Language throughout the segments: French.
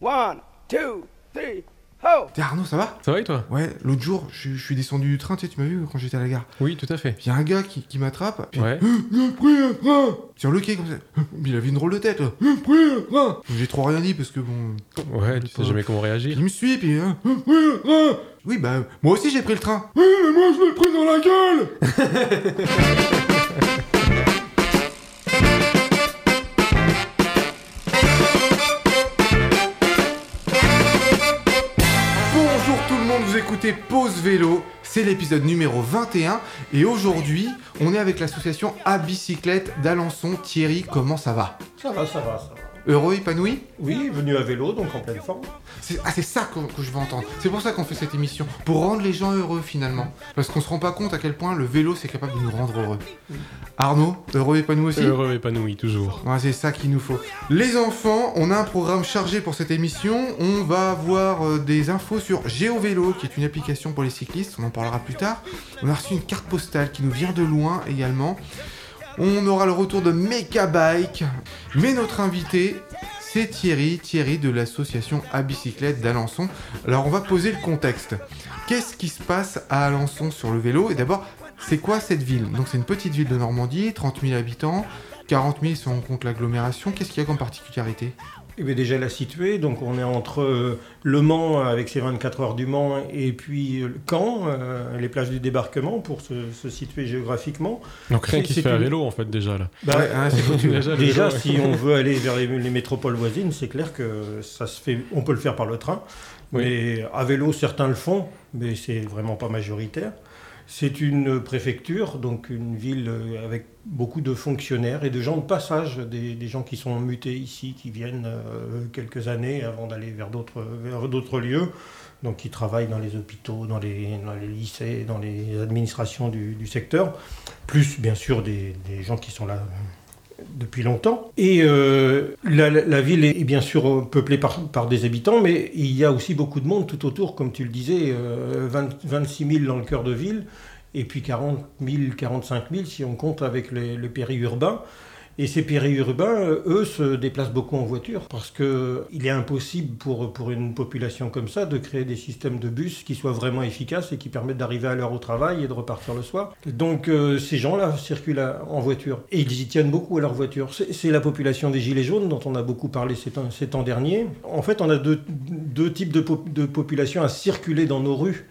One, two, three, ho! T'es Arnaud, ça va? Ça va et toi? Ouais, l'autre jour, je, je suis descendu du train, tu sais, tu m'as vu quand j'étais à la gare. Oui, tout à fait. Il y a un gars qui, qui m'attrape, puis Ouais. il a pris un train Sur le quai, comme ça. Mais il avait une drôle de tête, là. Il a pris un train J'ai trop rien dit parce que bon. Ouais, tu sais jamais comment réagir. Il me suit, puis. hein, il a pris un train Oui, bah, moi aussi j'ai pris le train. Oui, mais moi je l'ai pris dans la gueule Pause Vélo, c'est l'épisode numéro 21 et aujourd'hui on est avec l'association à bicyclette d'Alençon. Thierry, comment ça va? Ça va, ça va, ça va. Heureux, épanoui Oui, venu à vélo, donc en pleine forme. C'est ah, c'est ça que, que je veux entendre. C'est pour ça qu'on fait cette émission, pour rendre les gens heureux finalement. Parce qu'on se rend pas compte à quel point le vélo c'est capable de nous rendre heureux. Arnaud, heureux épanoui aussi Heureux, épanoui, toujours. Ouais, c'est ça qu'il nous faut. Les enfants, on a un programme chargé pour cette émission. On va avoir euh, des infos sur GeoVélo, qui est une application pour les cyclistes. On en parlera plus tard. On a reçu une carte postale qui nous vient de loin également. On aura le retour de Mecha Bike. Mais notre invité, c'est Thierry, Thierry de l'association à bicyclette d'Alençon. Alors on va poser le contexte. Qu'est-ce qui se passe à Alençon sur le vélo? Et d'abord, c'est quoi cette ville? Donc c'est une petite ville de Normandie, 30 000 habitants. 40 000 si on compte l'agglomération. Qu'est-ce qu'il y a comme particularité? Et bien déjà la située, donc on est entre euh, Le Mans avec ses 24 heures du Mans et puis euh, Caen, euh, les plages du débarquement pour se, se situer géographiquement. Donc rien qui se fait à vélo en fait déjà là. Bah, Ouais, hein. Déjà, vélo, si on veut aller vers les, les métropoles voisines, c'est clair que ça se fait. On peut le faire par le train, Oui. mais à vélo, certains le font, mais c'est vraiment pas majoritaire. C'est une préfecture, donc une ville euh, avec beaucoup de fonctionnaires et de gens de passage, des, gens qui sont mutés ici, qui viennent euh, quelques années avant d'aller vers d'autres lieux, donc qui travaillent dans les hôpitaux, dans les, lycées, dans les administrations du, secteur, plus bien sûr des, des gens qui sont là depuis longtemps. Et euh, la, la- ville est, bien sûr euh, peuplée par, par des habitants, mais il y a aussi beaucoup de monde tout autour, comme tu le disais, euh, 20 26 000 dans le cœur de ville, et puis 40 000, 45 000 si on compte avec les, les périurbains. Et ces périurbains, euh, eux, se déplacent beaucoup en voiture parce que il est impossible pour, pour une population comme ça de créer des systèmes de bus qui soient vraiment efficaces et qui permettent d'arriver à l'heure au travail et de repartir le soir. Donc euh, ces gens-là circulent en voiture et ils y tiennent beaucoup à leur voiture. C'est la population des Gilets jaunes dont on a beaucoup parlé ces temps, ces derniers. En fait, on a deux, types de, de populations à circuler dans nos rues.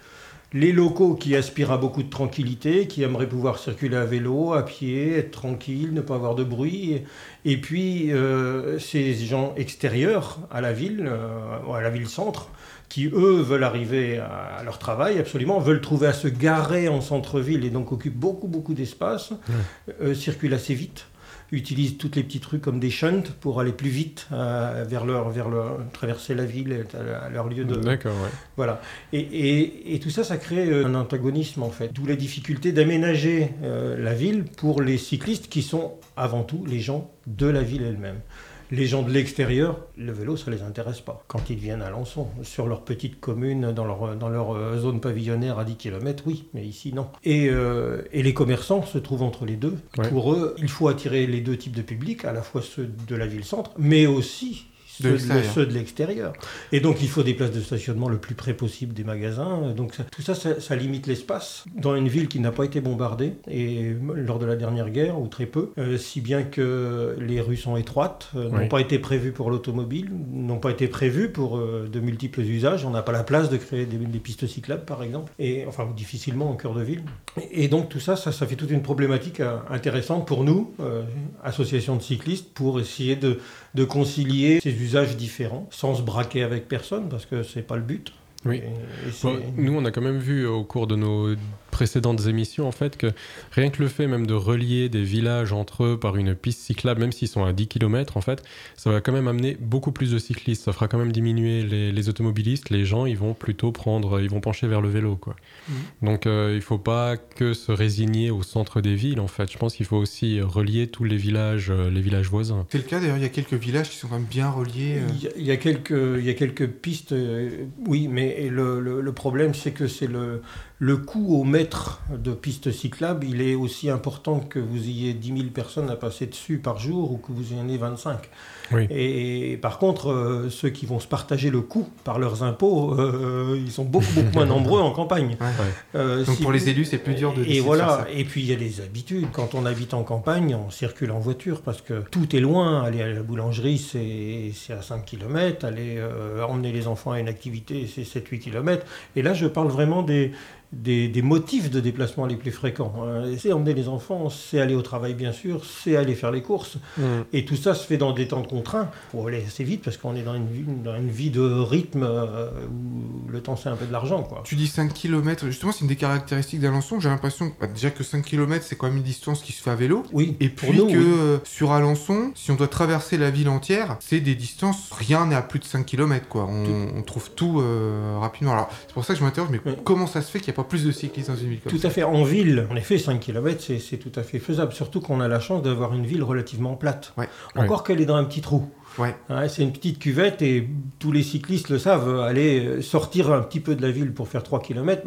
Les locaux qui aspirent à beaucoup de tranquillité, qui aimeraient pouvoir circuler à vélo, à pied, être tranquille, ne pas avoir de bruit. Et, puis euh, ces gens extérieurs à la ville, euh, à la ville-centre, qui eux veulent arriver à, à leur travail absolument, veulent trouver à se garer en centre-ville et donc occupent beaucoup beaucoup d'espace, euh, circulent assez vite utilisent toutes les petites rues comme des shunts pour aller plus vite euh, vers leur, vers leur, traverser la ville à, leur lieu de, D'accord, ouais. voilà. Et, et- et tout ça, ça crée euh, un antagonisme en fait. D'où la difficulté d'aménager euh, la ville pour les cyclistes qui sont avant tout les gens de la ville elle-même. Les gens de l'extérieur, le vélo, ça les intéresse pas. Quand ils viennent à Lançon, sur leur petite commune, dans leur, dans leur euh, zone pavillonnaire à 10 km, oui, mais ici, non. Et, euh, et les commerçants se trouvent entre les deux. Ouais. Pour eux, il faut attirer les deux types de publics, à la fois ceux de la ville-centre, mais aussi ceux de, l'extérieur. ceux de l'extérieur. Et donc, il faut des places de stationnement le plus près possible des magasins. Donc, ça- tout ça, ça, ça limite l'espace dans une ville qui n'a pas été bombardée, et lors de la dernière guerre, ou très peu, euh, si bien que les rues sont étroites, euh, n'ont pas été prévues pour l'automobile, n'ont pas été prévues pour euh, de multiples usages. On n'a pas la place de créer des, des pistes cyclables, par exemple, et enfin, difficilement au cœur de ville. Et, et donc, tout ça, ça, ça fait toute une problématique intéressante pour nous, euh, association de cyclistes, pour essayer de de concilier ces usages différents sans se braquer avec personne parce que c'est pas le but. Oui. Et- et nous, on a quand même vu au cours de nos précédentes émissions, en fait, que rien que le fait même de relier des villages entre eux par une piste cyclable, même s'ils sont à 10 km, en fait, ça va quand même amener beaucoup plus de cyclistes. Ça fera quand même diminuer les, les automobilistes. Les gens, ils vont plutôt prendre, ils vont pencher vers le vélo, quoi. Mhm. Donc, euh, il faut pas que se résigner au centre des villes, en fait. Je pense qu'il faut aussi relier tous les villages, euh, les villages voisins. C'est le cas d'ailleurs, il y a quelques villages qui sont quand même bien reliés. euh. Il y, a, il y a quelques, il y a quelques pistes, euh, oui, mais le, le- le problème c'est que c'est le, le coût au mètre de piste cyclable, il est aussi important que vous ayez 10 000 personnes à passer dessus par jour ou que vous en ayez 25. Oui. Et par contre, euh, ceux qui vont se partager le coût par leurs impôts, euh, ils sont beaucoup, beaucoup moins nombreux en campagne. Ouais. Euh, Donc si pour les élus, c'est plus dur de Et voilà, et puis il y a les habitudes. Quand on habite en campagne, on circule en voiture parce que tout est loin. Aller à la boulangerie, c'est c'est à 5 km. Aller euh, emmener les enfants à une activité, c'est 7-8 km. Et là, je parle vraiment des, des, des motifs de déplacement les plus fréquents. Euh, C'est emmener les enfants, c'est aller au travail, bien sûr, c'est aller faire les courses. Mm. Et tout ça se fait dans des temps contraints. Il faut aller assez vite parce qu'on est dans une, vie- dans une vie de rythme euh, où le temps, c'est un peu de l'argent. quoi. Tu dis 5 km, justement, c'est une des caractéristiques d'Alençon. J'ai l'impression bah, déjà que 5 km, c'est quand même une distance qui se fait à vélo. Oui, Et puis nous, que oui. euh, sur Alençon, si on doit traverser la ville entière, c'est des distances, rien n'est à plus de 5 km quoi. On, on trouve tout euh, rapidement. Alors c'est pour ça que je m'interroge, mais Oui. comment ça se fait qu'il n'y a pas plus de cyclistes dans une ville comme Tout ça à fait. En ville, en effet, 5 km, c'est c'est tout à fait faisable. Surtout qu'on a la chance d'avoir une ville relativement plate. Ouais. Encore qu'elle est dans un petit trou. Ouais. C'est une petite cuvette et tous les cyclistes le savent. Aller euh, sortir un petit peu de la ville pour faire 3 km,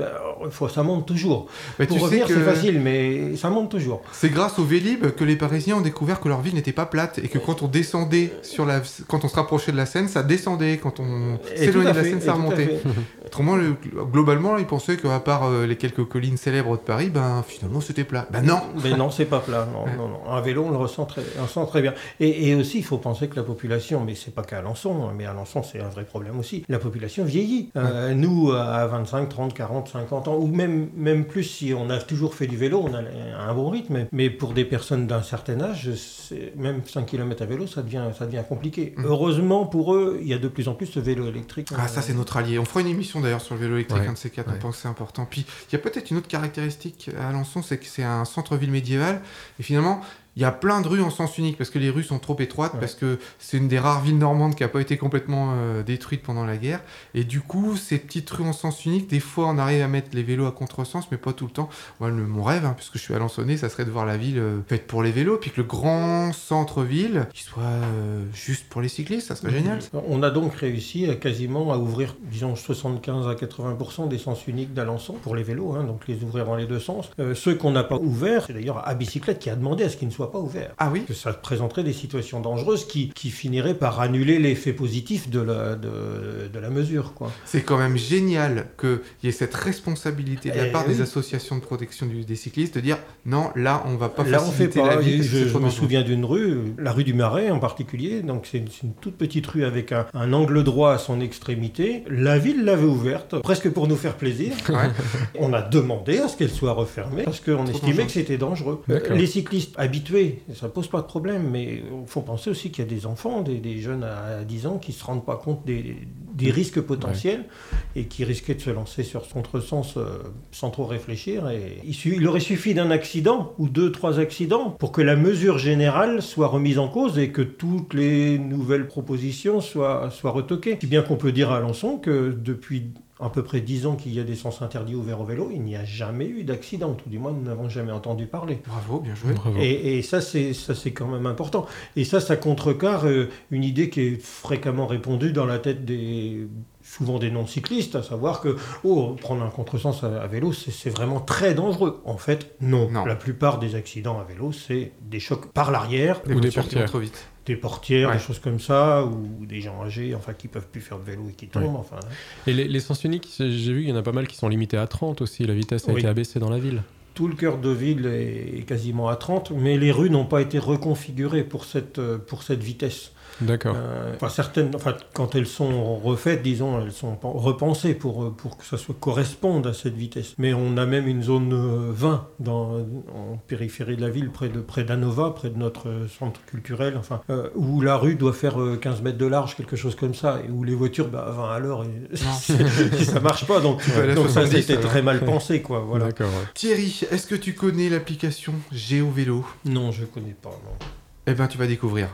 faut, ça monte toujours. Pour tu sais revenir, que c'est facile, mais ça monte toujours. c'est grâce au Vélib que les Parisiens ont découvert que leur ville n'était pas plate et que quand on descendait sur la, quand on se rapprochait de la Seine, ça descendait. Quand on s'éloignait de la Seine, ça remontait. Autrement, le- globalement, ils pensaient qu'à part euh, les quelques collines célèbres de Paris, ben finalement c'était plat. Ben non. Mais non, c'est pas plat. Non, Ouais. non, non. Un vélo, on le ressent très, on le ressent très bien. Et, et aussi, il faut penser que la population, mais c'est pas qu'à Alençon, hein, mais à Alençon, c'est un vrai problème aussi. La population vieillit. Euh, nous, à 25, 30, 40, 50 ans, ou même, même plus, si on a toujours fait du vélo, on a un bon rythme. Mais pour des personnes d'un certain âge, même 5 km à vélo, ça devient, ça devient compliqué. Mhm. Heureusement pour eux, il y a de plus en plus de vélos électriques. Ah, ça, c'est notre allié. On fera une émission d'ailleurs sur le vélo électrique, Ouais. un de ces quatre. Ouais. On pense que c'est important. Puis, il y a peut-être une autre caractéristique à Alençon, c'est que c'est un centre-ville médiéval. Et finalement, il y a plein de rues en sens unique parce que les rues sont trop étroites, Ouais. parce que c'est une des rares villes normandes qui n'a pas été complètement euh, détruite pendant la guerre. Et du coup, ces petites rues en sens unique, des fois, on arrive à mettre les vélos à contresens, mais pas tout le temps. Moi, le- mon rêve, hein, puisque je suis alençonné, ça serait de voir la ville euh, faite pour les vélos, puis que le grand centre-ville, qui soit euh, juste pour les cyclistes, ça serait génial. On a donc réussi à quasiment à ouvrir, disons, 75 à 80% des sens uniques d'Alençon pour les vélos, hein, donc les ouvrir dans les deux sens. Ceux qu'on n'a pas ouverts, c'est d'ailleurs à bicyclette qui a demandé à ce qu'ils ne soient pas ouverts. Ah oui Que ça présenterait des situations dangereuses qui, qui finiraient par annuler l'effet positif de la, de, de la mesure. Quoi. C'est quand même génial qu'il y ait cette responsabilité de la Eh part des associations de protection du- des cyclistes de dire non, là on va pas Là, on fait faciliter pas. la vie. Je, me souviens d'une rue, la rue du Marais en particulier. Donc, c'est une, toute petite rue avec un, un angle droit à son extrémité. La ville l'avait ouverte, presque pour nous faire plaisir. Ouais. On a demandé à ce qu'elle soit refermée parce qu'on estimait dangereux. que c'était dangereux. Les cyclistes habitués, ça pose pas de problème, mais il faut penser aussi qu'il y a des enfants, des, des jeunes à 10 ans qui se rendent pas compte des, des risques potentiels et qui risquaient de se lancer sur ce contresens euh, sans trop réfléchir. Et il aurait suffi d'un accident ou deux, trois accidents pour que la mesure générale soit remise en cause et que toutes les nouvelles propositions soient, soient retoquées. Si bien qu'on peut dire à Alençon que depuis à peu près 10 ans qu'il y a des sens interdits ouverts au vélo, il n'y a jamais eu d'accident, tout du moins nous n'avons jamais entendu parler. Bravo, bien joué. Bravo. Et, et ça, c'est ça, c'est quand même important. Et ça, ça contrecarre euh, une idée qui est fréquemment répandue dans la tête des souvent des non-cyclistes, à savoir que oh, prendre un contresens à, à vélo, c'est vraiment très dangereux. En fait, non. Non. La plupart des accidents à vélo, c'est des chocs par l'arrière, Ou des portières. trop vite. des portières, Ouais. des choses comme ça, ou des gens âgés, enfin, qui peuvent plus faire de vélo et qui tombent. Enfin, hein. Et les, les sens uniques, j'ai vu qu'il y en a pas mal qui sont limités à 30 aussi. La vitesse a Oui. été abaissée dans la ville. tout le cœur de ville est quasiment à 30, mais les rues n'ont pas été reconfigurées pour cette, euh, pour cette vitesse. D'accord. Euh, enfin, certaines, enfin, quand elles sont refaites, disons, elles sont pen- repensées pour, euh, pour que ça soit, corresponde à cette vitesse. Mais on a même une zone euh, 20 dans, en périphérie de la ville, près de près d'Anova, près de notre euh, centre culturel, enfin, euh, où la rue doit faire euh, 15 mètres de large, quelque chose comme ça, et où les voitures, bah, à 20 à l'heure, et- ça marche pas. Donc, ça, 70, c'était très mal pensé, quoi. Voilà. Ouais. Thierry, est-ce que tu connais l'application GeoVélo Non, je connais pas. Non. Eh ben, tu vas découvrir.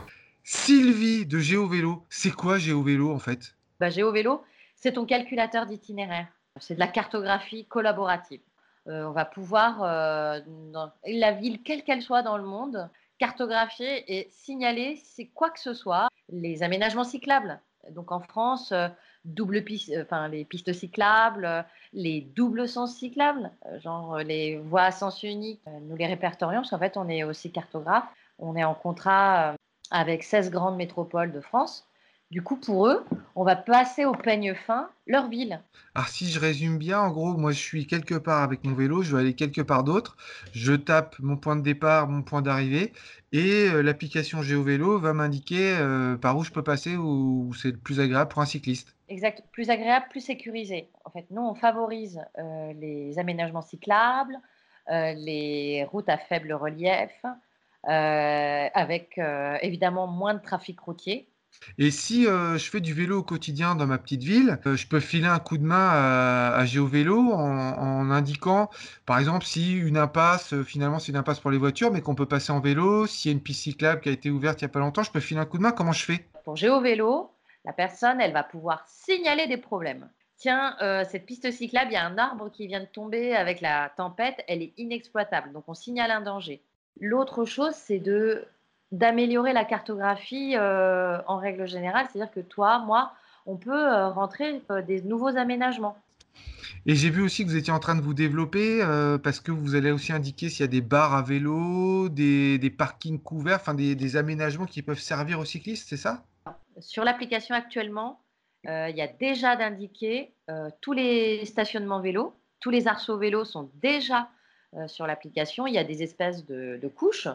Sylvie de GeoVélo, c'est quoi GeoVélo en fait? Bah, GeoVélo, c'est ton calculateur d'itinéraire. C'est de la cartographie collaborative. Euh, on va pouvoir, euh, dans la ville, quelle qu'elle soit dans le monde, cartographier et signaler si quoi que ce soit, les aménagements cyclables, Donc en France, euh, double piste, enfin les pistes cyclables, les doubles sens cyclables, genre les voies à sens unique, nous les répertorions parce qu'en fait on est aussi cartographe. On est en contrat avec 16 grandes métropoles de France. Du coup, pour eux, on va passer au peigne fin leur ville. Alors si je résume bien, en gros, moi je suis quelque part avec mon vélo, je veux aller quelque part d'autre, je tape mon point de départ, mon point d'arrivée, et euh, l'application GeoVélo va m'indiquer euh, par où je peux passer ou où c'est le plus agréable pour un cycliste. Exact, plus agréable, plus sécurisé. En fait, nous, on favorise euh, les aménagements cyclables, euh, les routes à faible relief, avec euh, évidemment moins de trafic routier. Et si euh, je fais du vélo au quotidien dans ma petite ville, euh, je peux filer un coup de main à, à GeoVélo en, en indiquant, par exemple, si une impasse, euh, finalement c'est une impasse pour les voitures, mais qu'on peut passer en vélo, s'il y a une piste cyclable qui a été ouverte il n'y a pas longtemps, je peux filer un coup de main, comment je fais? Pour GeoVélo, la personne, elle va pouvoir signaler des problèmes. Tiens, euh, cette piste cyclable, il y a un arbre qui vient de tomber avec la tempête, elle est inexploitable, donc on signale un danger. L'autre chose, c'est de d'améliorer la cartographie euh, en règle générale, c'est-à-dire que toi, moi, on peut euh, rentrer euh, des nouveaux aménagements. Et j'ai vu aussi que vous étiez en train de vous développer parce que vous allez aussi indiquer s'il y a des bars à vélo, des, des parkings couverts, enfin des, des aménagements qui peuvent servir aux cyclistes, c'est ça? Sur l'application actuellement, il y a déjà d'indiquer tous les stationnements vélos, tous les arceaux vélos sont déjà sur l'application. Il y a des espèces de, couches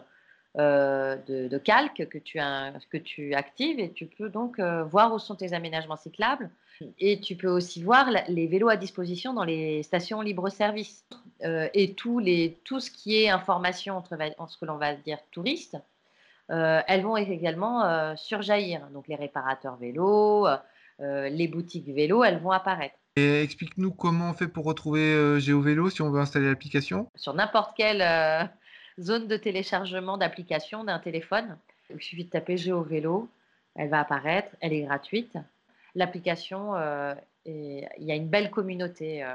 euh, de, de calque que tu, que tu actives et tu peux donc euh, voir où sont tes aménagements cyclables. Et tu peux aussi voir les vélos à disposition dans les stations libre-service. Euh, et tout ce qui est information en ce que l'on va dire touriste, euh, elles vont également euh, surjaillir. Donc les réparateurs vélos, euh, les boutiques vélos, elles vont apparaître. Et explique-nous comment on fait pour retrouver euh, GeoVélo si on veut installer l'application. sur n'importe quelle euh, zone de téléchargement d'application d'un téléphone. Il suffit de taper GeoVélo, elle va apparaître, elle est gratuite. L'application, euh, est- il y a une belle communauté. euh,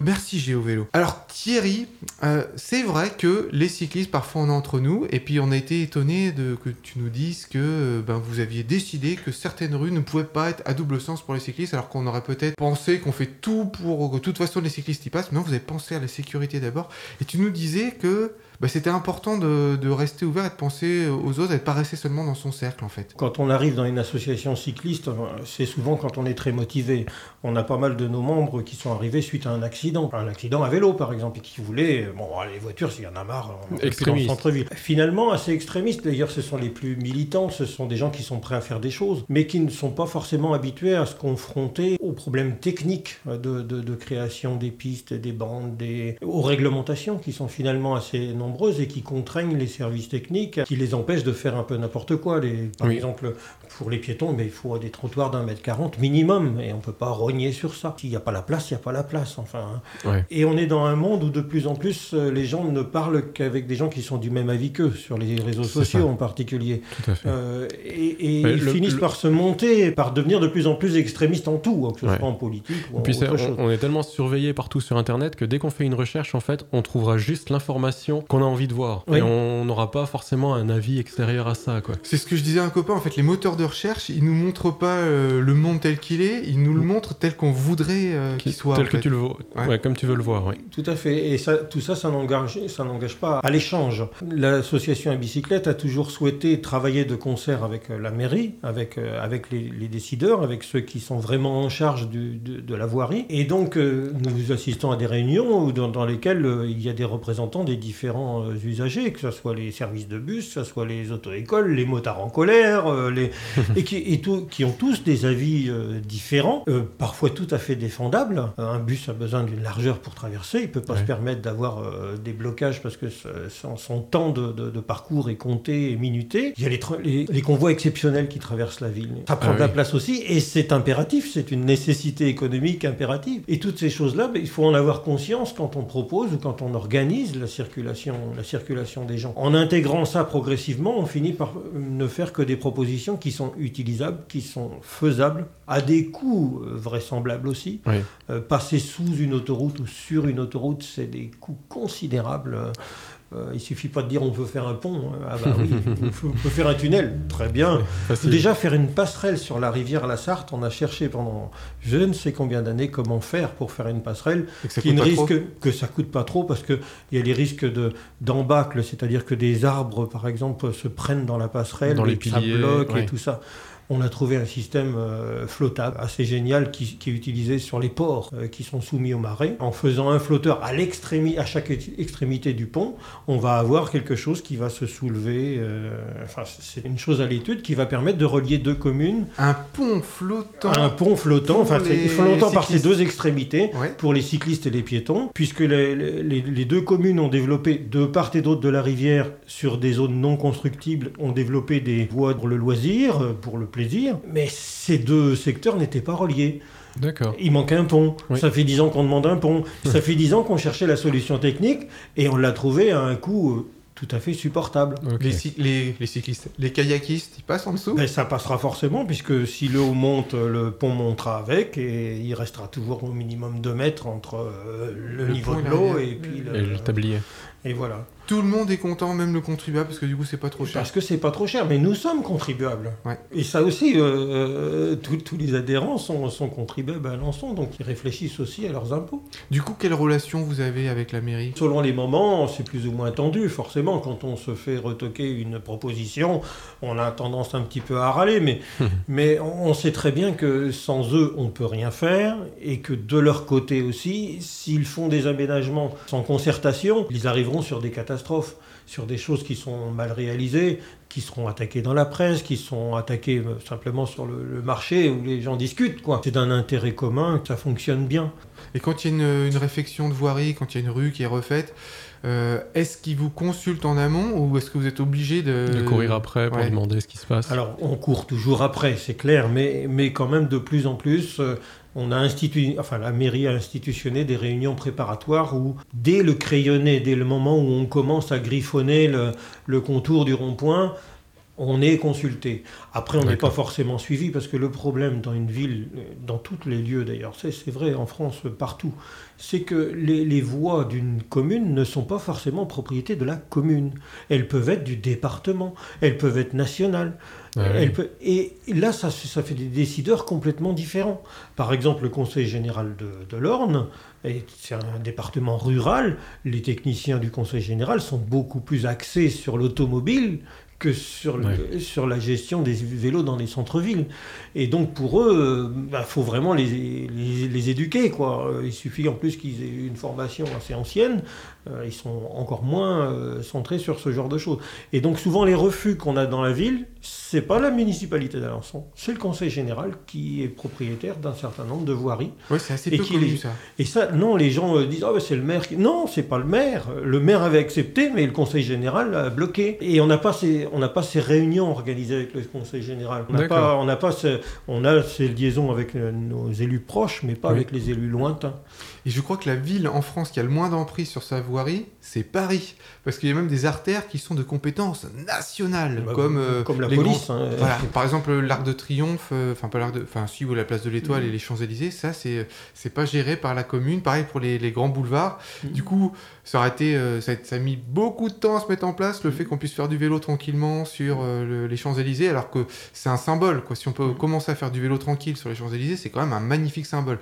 Merci GeoVélo. Alors Thierry, euh, c'est vrai que les cyclistes, parfois on est entre nous, et puis on a été étonné que tu nous dises que euh, ben, vous aviez décidé que certaines rues ne pouvaient pas être à double sens pour les cyclistes, alors qu'on aurait peut-être pensé qu'on fait tout pour que de toute façon les cyclistes y passent. Mais non, vous avez pensé à la sécurité d'abord, et tu nous disais que ben, c'était important de, de rester ouvert et de penser aux autres et de pas rester seulement dans son cercle en fait. Quand on arrive dans une association cycliste, euh, c'est souvent quand on est très motivé. On a pas mal de nos membres qui sont arrivés suite à un accident, un accident à vélo par exemple, et qui voulaient, bon, les voitures, s'il y en a marre, on plus dans centre-ville. Finalement, assez extrémistes. D'ailleurs, ce sont les plus militants, ce sont des gens qui sont prêts à faire des choses, mais qui ne sont pas forcément habitués à se confronter aux problèmes techniques de, de- de création des pistes, des bandes, des... aux réglementations qui sont finalement assez nombreuses et qui contraignent les services techniques, qui les empêchent de faire un peu n'importe quoi. Les... Par Oui. exemple, pour les piétons, mais il faut des trottoirs d'un mètre quarante minimum, et on peut pas rogner sur ça. S'il n'y a pas la place, il n'y a pas la place, enfin. hein. Ouais. Et on est dans un monde où de plus en plus, euh, les gens ne parlent qu'avec des gens qui sont du même avis qu'eux, sur les réseaux sociaux ça. en particulier. Tout à fait. Euh, et ils le- finissent le- par se monter, par devenir de plus en plus extrémistes en tout, hein, que ce Ouais. soit en politique ou en puis autre chose. on, on est tellement surveillé partout sur Internet que dès qu'on fait une recherche, en fait, on trouvera juste l'information qu'on a envie de voir. Oui. Et on n'aura pas forcément un avis extérieur à ça, quoi. C'est ce que je disais à un copain, en fait, les moteurs de recherche, ils nous montrent pas euh, le monde tel qu'il est, ils nous le montrent tel qu'on voudrait euh, qu'il soit. Tel que fait. tu le vois, Ouais. ouais, comme tu veux le voir, oui. Tout à fait. Et ça, tout ça, ça n'engage, ça n'engage pas à l'échange. L'association à bicyclette a toujours souhaité travailler de concert avec euh, la mairie, avec, euh, avec les, les décideurs, avec ceux qui sont vraiment en charge du- de, de la voirie. Et donc, euh, nous assistons à des réunions dans, dans lesquelles euh, il y a des représentants des différents euh, usagers, que ce soit les services de bus, que ce soit les auto-écoles, les motards en colère, euh, les, et, qui, et tout- qui ont tous des avis euh, différents, parfois tout à fait défendables. Un bus a besoin d'une largeur pour traverser, il peut pas Ouais. se permettre d'avoir des blocages parce que son, son temps de, de- de parcours est compté et minuté. Il y a les, tra- les- les convois exceptionnels qui traversent la ville. Ça prend Ah de la oui. place aussi et c'est impératif, c'est une nécessité économique impérative. Et toutes ces choses-là, ben, il faut en avoir conscience quand on propose ou quand on organise la circulation, la circulation des gens. En intégrant ça progressivement, on finit par euh, ne faire que des propositions qui sont utilisables, qui sont faisables, à des coûts euh, vraisemblables aussi. Oui. Euh, passer sous une autoroute ou sur une autoroute, c'est des coûts considérables. Euh, il suffit pas de dire on veut faire un pont. hein. Ah bah oui, on peut- faire un tunnel. Très bien. Facile. Déjà, faire une passerelle sur la rivière La Sarthe, on a cherché pendant je ne sais combien d'années comment faire pour faire une passerelle Et qui ne risque que ça coûte pas trop parce qu'il y a les risques de d'embâcle, c'est-à-dire que des arbres, par exemple, se prennent dans la passerelle, Dans les et que ça piliers, bloque ouais. et tout ça. On a trouvé un système euh, flottable assez génial qui, qui est utilisé sur les ports euh, qui sont soumis au marais. En faisant un flotteur à, à chaque ex- extrémité du pont, on va avoir quelque chose qui va se soulever. euh, enfin, c'est une chose à l'étude qui va permettre de relier deux communes Un pont flottant. un pont flottant, enfin les flottant par cyclistes. deux extrémités Ouais. pour les cyclistes et les piétons, puisque les, les- les deux communes ont développé, de part et d'autre de la rivière, sur des zones non constructibles, ont développé des voies pour le loisir, pour le plaisir, mais ces deux secteurs n'étaient pas reliés. D'accord. Il manquait un pont. Oui. Ça fait dix ans qu'on demande un pont. Ça fait dix ans qu'on cherchait la solution technique et on l'a trouvé à un coût euh, tout à fait supportable. Les, cy- les- les cyclistes, les kayakistes, ils passent en dessous Ben, ça passera forcément, puisque si l'eau monte, le pont montera avec, et il restera toujours au minimum 2 mètres entre euh, le, Le niveau de l'eau et puis Et le... le tablier. Et voilà. Tout le monde est content, même le contribuable, parce que du coup, c'est pas trop cher. Parce que c'est pas trop cher, mais nous sommes contribuables. Ouais. Et ça aussi, euh, euh, tous- les adhérents sont, sont contribuables à Alençon, donc ils réfléchissent aussi à leurs impôts. Du coup, quelle relation vous avez avec la mairie? Selon les moments, c'est plus ou moins tendu, forcément. Quand on se fait retoquer une proposition, on a tendance un petit peu à râler, mais, mais on on sait très bien que sans eux, on ne peut rien faire, et que de leur côté aussi, s'ils font des aménagements sans concertation, ils arriveront sur des catastrophes, sur des choses qui sont mal réalisées, qui seront attaquées dans la presse, qui sont attaquées euh, simplement sur le, marché où les gens discutent. quoi. C'est d'un intérêt commun ça fonctionne bien. Et quand il y a une, une réfection de voirie, quand il y a une rue qui est refaite, euh, est-ce qu'ils vous consultent en amont ou est-ce que vous êtes obligé de... De courir après pour ouais. demander ce qui se passe. Alors, on court toujours après, c'est clair, mais, mais quand même de plus en plus, euh, on a institué, enfin la mairie a institutionné des réunions préparatoires où, dès le crayonné, dès le moment où on commence à griffonner le, le contour du rond-point, on est consulté. Après, on n'est pas forcément suivi parce que le problème dans une ville, dans tous les lieux d'ailleurs, c'est vrai en France partout, c'est que les, les voies d'une commune ne sont pas forcément propriété de la commune. Elles peuvent être du département, elles peuvent être nationales. Ah oui. Et là, ça, ça fait des décideurs complètement différents. Par exemple, le Conseil général de, de l'Orne, c'est un département rural, les techniciens du Conseil général sont beaucoup plus axés sur l'automobile que sur, le- sur la gestion des vélos dans les centres-villes. Et donc pour eux, il faut vraiment les, les, les éduquer. Quoi. Euh, Il suffit en plus qu'ils aient une formation assez ancienne, euh, ils sont encore moins euh, centrés sur ce genre de choses. Et donc souvent les refus qu'on a dans la ville, c'est pas la municipalité d'Alençon, c'est le conseil général qui est propriétaire d'un certain nombre de voiries. Ouais, c'est assez Et peu qui connu les- ça. Et ça, non, les gens euh, disent ah ben, c'est le maire. Qui... Non, c'est pas le maire. Le maire avait accepté, mais le conseil général a bloqué. Et on n'a pas ces, on n'a pas ces réunions organisées avec le conseil général. On n'a D'accord. pas, on n'a pas, ce- on a ces liaisons avec euh, nos élus proches, mais pas Oui. avec les élus lointains. Et je crois que la ville en France qui a le moins d'emprise sur sa voirie, c'est Paris. Parce qu'il y a même des artères qui sont de compétence nationale, Bah, comme, euh, comme la les police. grands- hein. Voilà. Par exemple, l'Arc de Triomphe, euh, enfin pas l'Arc de, enfin si ou la Place de l'Étoile Mhm. et les Champs Élysées, ça c'est c'est pas géré par la commune. Pareil pour les, les grands boulevards. Mhm. Du coup, ça aurait été, euh, ça, a- ça a mis beaucoup de temps à se mettre en place le fait qu'on puisse faire du vélo tranquillement sur euh, le- les Champs Élysées, alors que c'est un symbole. Quoi. Si on peut Mhm. commencer à faire du vélo tranquille sur les Champs Élysées, c'est quand même un magnifique symbole.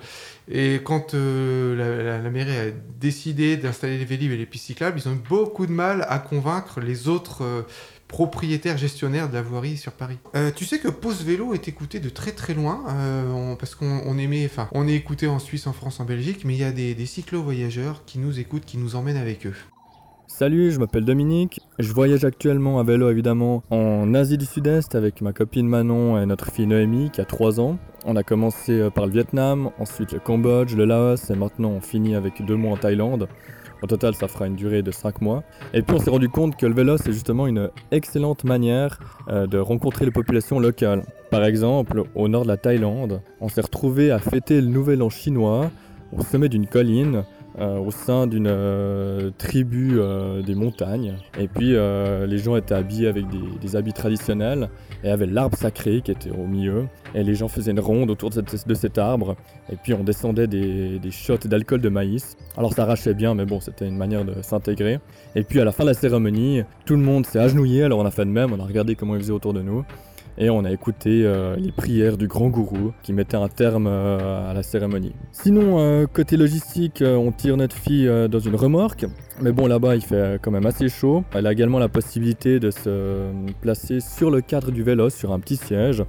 Et quand euh, la, la- la mairie a décidé d'installer les vélib et les pistes cyclables, ils ont eu beaucoup de mal à convaincre les autres propriétaires gestionnaires de la voirie sur Paris. Euh, tu sais que Pause Vélo est écouté de très très loin, euh, parce qu'on on aimait, enfin, on est écouté en Suisse, en France, en Belgique, mais il y a des, des cyclo-voyageurs qui nous écoutent, qui nous emmènent avec eux. Salut, je m'appelle Dominique. Je voyage actuellement à vélo évidemment en Asie du Sud-Est avec ma copine Manon et notre fille Noémie qui a 3 ans. On a commencé euh, par le Vietnam, ensuite le Cambodge, le Laos et maintenant on finit avec deux mois en Thaïlande. Au total, ça fera une durée de 5 mois. Et puis on s'est rendu compte que le vélo, c'est justement une excellente manière euh, de rencontrer les populations locales. Par exemple, au nord de la Thaïlande, on s'est retrouvé à fêter le nouvel an chinois au sommet d'une colline euh, au sein d'une euh, tribu euh, des montagnes. Et puis les gens étaient habillés avec des, habits traditionnels et avaient l'arbre sacré qui était au milieu. Et les gens faisaient une ronde autour de cet arbre. Et puis on descendait des, des shots d'alcool de maïs. Alors ça arrachait bien, mais bon, c'était une manière de s'intégrer. Et puis à la fin de la cérémonie, tout le monde s'est agenouillé. Alors on a fait de même, on a regardé comment ils faisaient autour de nous. Et on a écouté euh, les prières du grand gourou qui mettait un terme euh, à la cérémonie. Sinon, euh, côté logistique, on tire notre fille dans une remorque. Mais bon, là-bas, il fait quand même assez chaud. Elle a également la possibilité de se placer sur le cadre du vélo, sur un petit siège.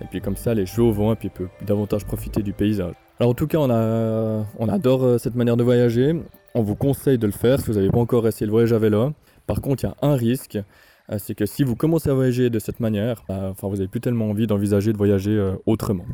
Et puis comme ça, les chevaux vont et puis peut davantage profiter du paysage. Alors en tout cas, on, a, on adore cette manière de voyager. On vous conseille de le faire si vous n'avez pas encore essayé le voyage à vélo. Par contre, il y a un risque, c'est que si vous commencez à voyager de cette manière, bah, enfin, vous n'avez plus tellement envie d'envisager de voyager euh, autrement.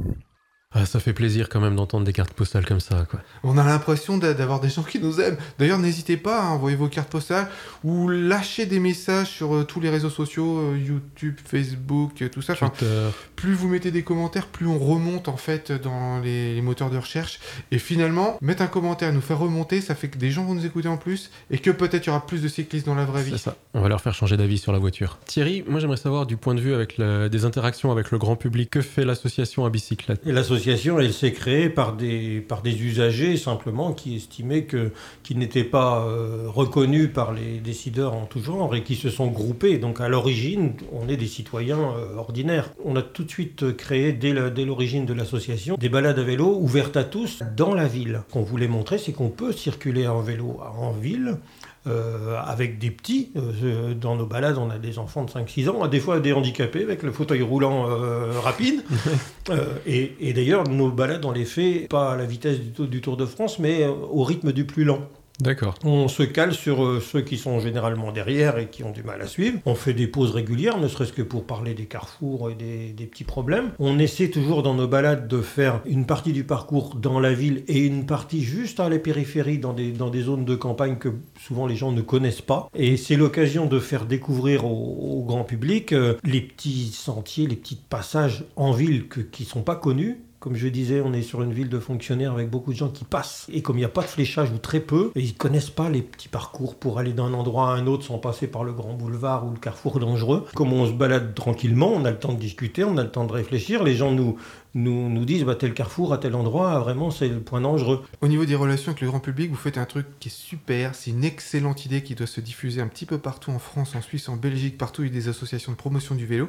Ah, ça fait plaisir quand même d'entendre des cartes postales comme ça, quoi. On a l'impression d'a- d'avoir des gens qui nous aiment. D'ailleurs, n'hésitez pas à envoyer vos cartes postales ou lâcher des messages sur euh, tous les réseaux sociaux, euh, YouTube, Facebook, euh, tout ça. Enfin, Twitter. plus vous mettez des commentaires, plus on remonte en fait dans les, les moteurs de recherche. Et finalement, mettre un commentaire, nous faire remonter, ça fait que des gens vont nous écouter en plus et que peut-être il y aura plus de cyclistes dans la vraie C'est vie. ça. On va leur faire changer d'avis sur la voiture. Thierry, moi j'aimerais savoir du point de vue avec le- des interactions avec le grand public, que fait l'association à bicyclette? Et elle s'est créée par des, par des usagers simplement qui estimaient que, qu'ils n'étaient pas euh, reconnus par les décideurs en tout genre et qui se sont groupés. Donc à l'origine, on est des citoyens euh, ordinaires. On a tout de suite créé, dès, dès l'origine de l'association, des balades à vélo ouvertes à tous dans la ville. Ce qu'on voulait montrer, c'est qu'on peut circuler en vélo en ville. Euh, avec des petits, Euh, dans nos balades, on a des enfants de 5-6 ans, des fois des handicapés avec le fauteuil roulant euh, rapide. Euh, et et d'ailleurs, nos balades, on les fait pas à la vitesse du, Tour- du Tour de France, mais au rythme du plus lent. D'accord. On se cale sur euh, ceux qui sont généralement derrière et qui ont du mal à suivre. On fait des pauses régulières, ne serait-ce que pour parler des carrefours et des, petits problèmes. On essaie toujours dans nos balades de faire une partie du parcours dans la ville et une partie juste à la périphérie, dans des, dans des zones de campagne que souvent les gens ne connaissent pas. Et c'est l'occasion de faire découvrir au, grand public euh, les petits sentiers, les petits passages en ville qui sont pas connus. Comme je disais, on est sur une ville de fonctionnaires avec beaucoup de gens qui passent. Et comme il n'y a pas de fléchage ou très peu, ils connaissent pas les petits parcours pour aller d'un endroit à un autre sans passer par le grand boulevard ou le carrefour dangereux. Comme on se balade tranquillement, on a le temps de discuter, on a le temps de réfléchir. Les gens nous, nous, nous disent bah, tel carrefour à tel endroit, vraiment c'est le point dangereux. Au niveau des relations avec le grand public, vous faites un truc qui est super, c'est une excellente idée qui doit se diffuser un petit peu partout en France, en Suisse, en Belgique, partout où il y a des associations de promotion du vélo.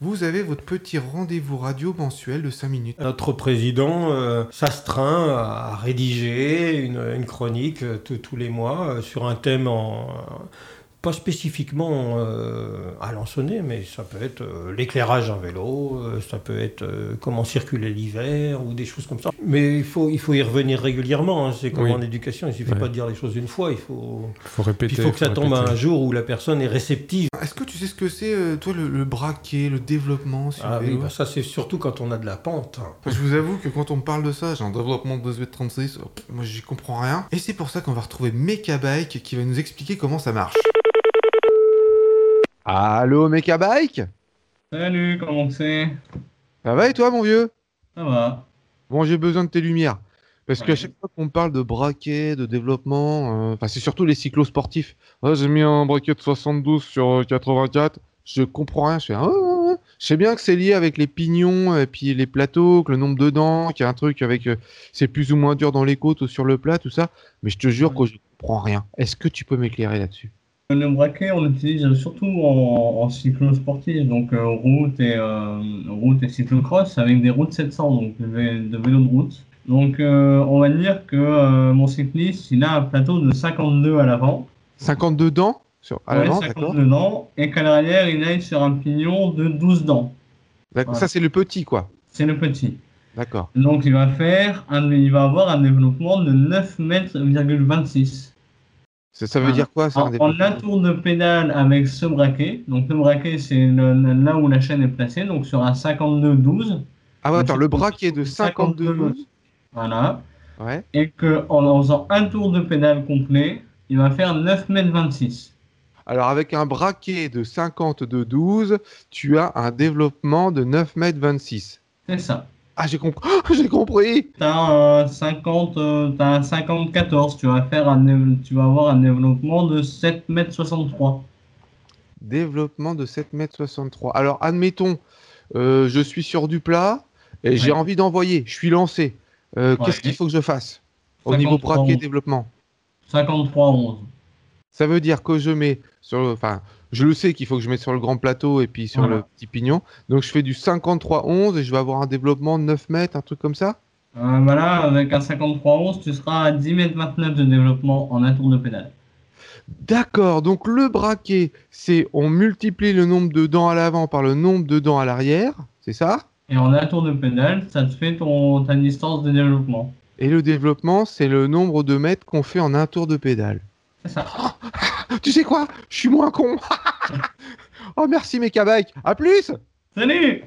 Vous avez votre petit rendez-vous radio mensuel de 5 minutes. Notre président euh, s'astreint à rédiger une, une chronique euh, tous- tous les mois euh, sur un thème en, pas spécifiquement euh, à l'ensonner, mais ça peut être euh, l'éclairage en vélo, euh, ça peut être euh, comment circuler l'hiver ou des choses comme ça. Mais il faut, il faut y revenir régulièrement, hein, c'est comme Oui. en éducation, il suffit Ouais. pas de dire les choses une fois, il faut, Faut répéter. il faut que ça tombe répéter. un jour où la personne est réceptive. Est-ce que tu sais ce que c'est, euh, toi, le, le braquet, le développement sur Ah le oui, vélo bah ça c'est surtout quand on a de la pente. Je vous avoue que quand on me parle de ça, j'ai un développement de 2m36, hop, moi j'y comprends rien. Et c'est pour ça qu'on va retrouver Mecabike qui va nous expliquer comment ça marche. Allô Mecabike Salut, comment c'est? Ça va et toi mon vieux? Ça va. Bon, j'ai besoin de tes lumières. Parce qu'à chaque fois qu'on me parle de braquet, de développement, euh, enfin c'est surtout les cyclosportifs. Ouais, j'ai mis un braquet de 72 sur euh, 84, je comprends rien, je fais ah, ouais, ouais, ouais. Je sais bien que c'est lié avec les pignons et puis les plateaux, que le nombre de dents, qu'il y a un truc avec euh, c'est plus ou moins dur dans les côtes ou sur le plat, tout ça. Mais je te jure Ouais. que je comprends rien. Est-ce que tu peux m'éclairer là-dessus? Le braquet, on l'utilise surtout en, en cyclo-sportif, donc euh, route et, euh, route et cyclocross avec des routes 700, donc de, vé- de vélo de route. Donc euh, on va dire que mon cycliste, il a un plateau de 52 à l'avant, 52 dents sur à l'avant, d'accord 52 dents, et qu'à l'arrière, il aille sur un pignon de 12 dents. D'accord. Ça c'est le petit quoi. C'est le petit. D'accord. Donc il va faire, un, il va avoir un développement de 9 mètres, 26. Ça, ça veut dire quoi ça un En, en développement un tour de pédale avec ce braquet, donc le braquet c'est là où la chaîne est placée, donc sur un 52-12, Ah ouais, attends, le braquet de 52, 52 voilà, Ouais. et qu'en en faisant un tour de pédale complet, il va faire 9 mètres 26. Alors avec un braquet de 50 de 12, tu as un développement de 9 mètres 26. C'est ça. Ah, j'ai compris. j'ai compris. T'as un 50, euh, t'as un 54, tu vas faire un, tu vas avoir un développement de 7 mètres 63. Développement de 7m63. Alors, admettons, euh, je suis sur du plat et j'ai envie d'envoyer. Je suis lancé. Euh, Qu'est-ce qu'il faut que je fasse au niveau 53 braquet onze. développement? 53 11. Ça veut dire que je mets sur le... Enfin, je le sais qu'il faut que je mette sur le grand plateau et puis sur Voilà. le petit pignon. Donc, je fais du 53-11 et je vais avoir un développement de 9 mètres, un truc comme ça Euh, bah là, avec un 53 11, tu seras à 10 mètres 29 de développement en un tour de pédale. D'accord, donc le braquet, c'est on multiplie le nombre de dents à l'avant par le nombre de dents à l'arrière, c'est ça? Et en un tour de pédale, ça te fait ton, ta distance de développement. Et le développement, c'est le nombre de mètres qu'on fait en un tour de pédale. C'est ça. Tu sais quoi? Je suis moins con. Oh merci mes cabakes À plus! Salut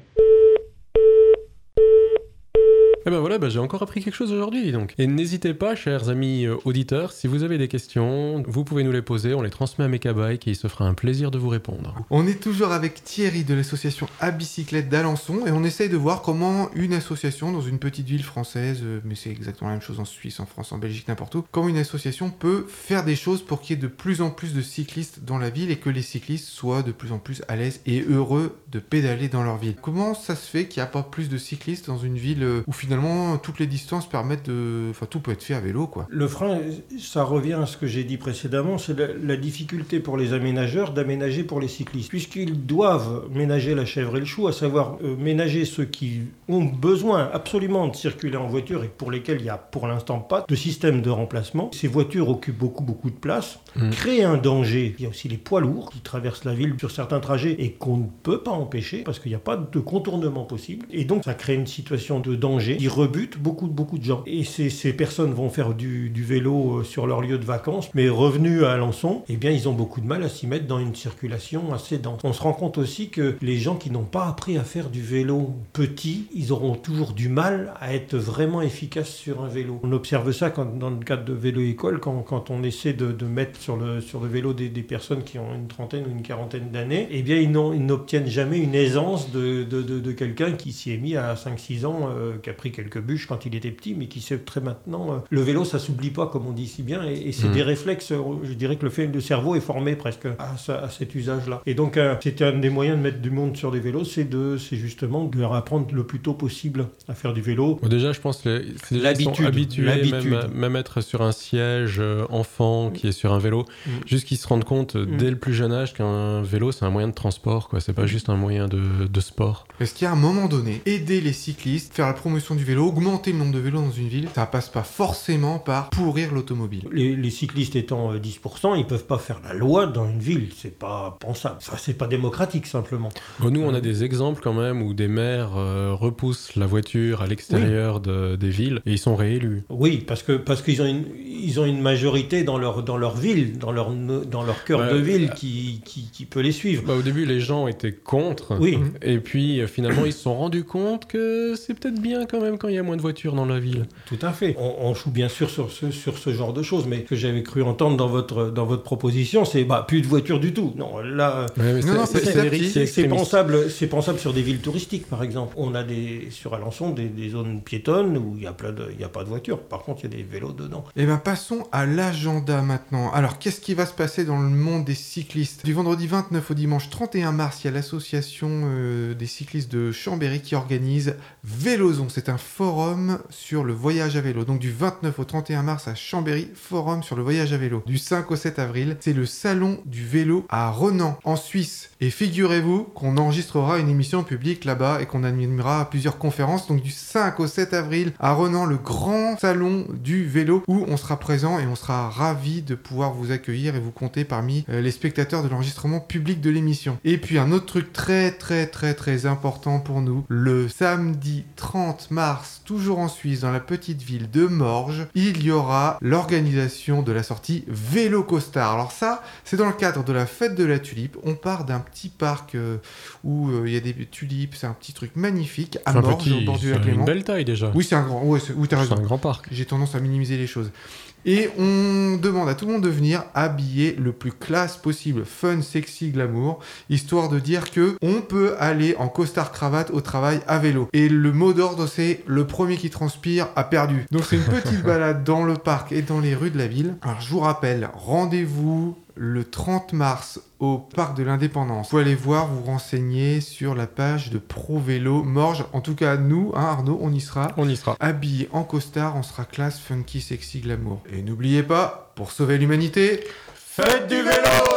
Et ben voilà, ben j'ai encore appris quelque chose aujourd'hui donc. Et n'hésitez pas, chers amis euh, auditeurs, si vous avez des questions, vous pouvez nous les poser, on les transmet à Mekabike et il se fera un plaisir de vous répondre. On est toujours avec Thierry de l'association À Bicyclette d'Alençon et on essaye de voir comment une association dans une petite ville française, euh, mais c'est exactement la même chose en Suisse, en France, en Belgique, n'importe où, comment une association peut faire des choses pour qu'il y ait de plus en plus de cyclistes dans la ville et que les cyclistes soient de plus en plus à l'aise et heureux de pédaler dans leur ville. Comment ça se fait qu'il n'y a pas plus de cyclistes dans une ville euh, où finalement toutes les distances permettent de... Enfin tout peut être fait à vélo quoi. Le frein, ça revient à ce que j'ai dit précédemment, c'est la, la difficulté pour les aménageurs d'aménager pour les cyclistes. Puisqu'ils doivent ménager la chèvre et le chou, à savoir euh, ménager ceux qui ont besoin absolument de circuler en voiture et pour lesquels il n'y a pour l'instant pas de système de remplacement. Ces voitures occupent beaucoup, beaucoup de place, Mm. créent un danger. Il y a aussi les poids lourds qui traversent la ville sur certains trajets et qu'on ne peut pas empêcher parce qu'il n'y a pas de contournement possible. Et donc, ça crée une situation de danger qui rebute beaucoup, beaucoup de gens. Et ces, ces personnes vont faire du, vélo euh, sur leur lieu de vacances, mais revenus à Alençon, eh bien, ils ont beaucoup de mal à s'y mettre dans une circulation assez dense. On se rend compte aussi que les gens qui n'ont pas appris à faire du vélo petit, ils auront toujours du mal à être vraiment efficaces sur un vélo. On observe ça quand, dans le cadre de vélo-école, quand, quand on essaie de, mettre sur le, sur le vélo des, personnes qui ont une trentaine ou une quarantaine d'années, eh bien, ils ils n'obtiennent jamais une aisance de, de, de- de quelqu'un qui s'y est mis à 5-6 ans, euh, qui a pris quelques bûches quand il était petit, mais qui sait très maintenant. euh, le vélo, ça s'oublie pas, comme on dit si bien, et, et c'est Mm. des réflexes. euh, Je dirais que le, fait, le cerveau est formé presque à, ça- à cet usage-là. Et donc, euh, c'était un des moyens de mettre du monde sur des vélos, c'est de, c'est justement de leur apprendre le plus tôt possible à faire du vélo. Bon, déjà, je pense que c'est L'habitude, habitués, l'habitude. même, même être sur un siège euh, enfant qui est sur un vélo, Mm. juste qu'ils se rendent compte euh, Mm. dès le plus jeune âge qu'un vélo c'est un moyen de transport, quoi. C'est pas juste un moyen de, de sport. Est-ce qu'à un moment donné, aider les cyclistes, faire la promotion du vélo, augmenter le nombre de vélos dans une ville, ça passe pas forcément par pourrir l'automobile. Les, les cyclistes étant euh, 10%, ils peuvent pas faire la loi dans une ville. C'est pas pensable. Ça, c'est pas démocratique, simplement. Bon, nous, on a des exemples quand même où des maires euh, repoussent la voiture à l'extérieur de- des villes et ils sont réélus. Oui, parce que parce qu'ils ont une ils ont une majorité dans leur dans leur ville, dans leur dans leur cœur de ville qui, qui qui peut les suivre. Bah, au début, les gens étaient contre. Oui. Et puis, euh, finalement, ils se sont rendus compte que c'est peut-être bien quand même quand il y a moins de voitures dans la ville. Tout à fait. On, on joue bien sûr sur ce, sur ce genre de choses, mais ce que j'avais cru entendre dans votre, dans votre proposition, c'est bah, plus de voitures du tout. Non, là, Ouais, c'est- pensable, c'est pensable sur des villes touristiques, par exemple. On a des, sur Alençon des, des zones piétonnes où il n'y a, plein de- il y a pas de voitures. Par contre, il y a des vélos dedans. Et ben passons à l'agenda maintenant. Alors qu'est-ce qui va se passer dans le monde des cyclistes? Du vendredi 29 au dimanche 31 mars, il y a l'association euh, des cyclistes de Chambéry qui organise Vélozon. C'est un forum sur le voyage à vélo. Donc du 29 au 31 mars à Chambéry, forum sur le voyage à vélo. Du 5 au 7 avril, c'est le salon du vélo à Renan, en Suisse. Et figurez-vous qu'on enregistrera une émission publique là-bas et qu'on animera plusieurs conférences. Donc du 5 au 7 avril à Renan, le grand salon du vélo où on sera présent et on sera ravi de pouvoir vous accueillir et vous compter parmi euh, les spectateurs de l'enregistrement public de l'émission. Et puis un autre truc très très très très important pour nous, le samedi 30 mars, toujours en Suisse, dans la petite ville de Morges, il y aura l'organisation de la sortie Vélo Costard. Alors ça, c'est dans le cadre de la fête de la tulipe. On part d'un petit parc euh, où euh, il y a des tulipes, c'est un petit truc magnifique à Morges, au bord du c'est lac une belle taille déjà. Oui, c'est un grand. Ouais, c'est- oui, t'as c'est raison. un grand parc. J'ai tendance à minimiser les choses. Et on demande à tout le monde de venir habillé le plus classe possible, fun, sexy, glamour, histoire de dire que on peut aller en costard cravate au travail à vélo. Et le mot d'ordre c'est le premier qui transpire a perdu. Donc c'est une petite balade dans le parc et dans les rues de la ville. Alors je vous rappelle, rendez-vous le 30 mars au parc de l'Indépendance. Vous aller voir, vous renseigner sur la page de Pro Vélo Morge. En tout cas, nous, hein, Arnaud, on y sera. On y sera. Habillé en costard, on sera classe, funky, sexy, glamour. Et n'oubliez pas, pour sauver l'humanité, faites du vélo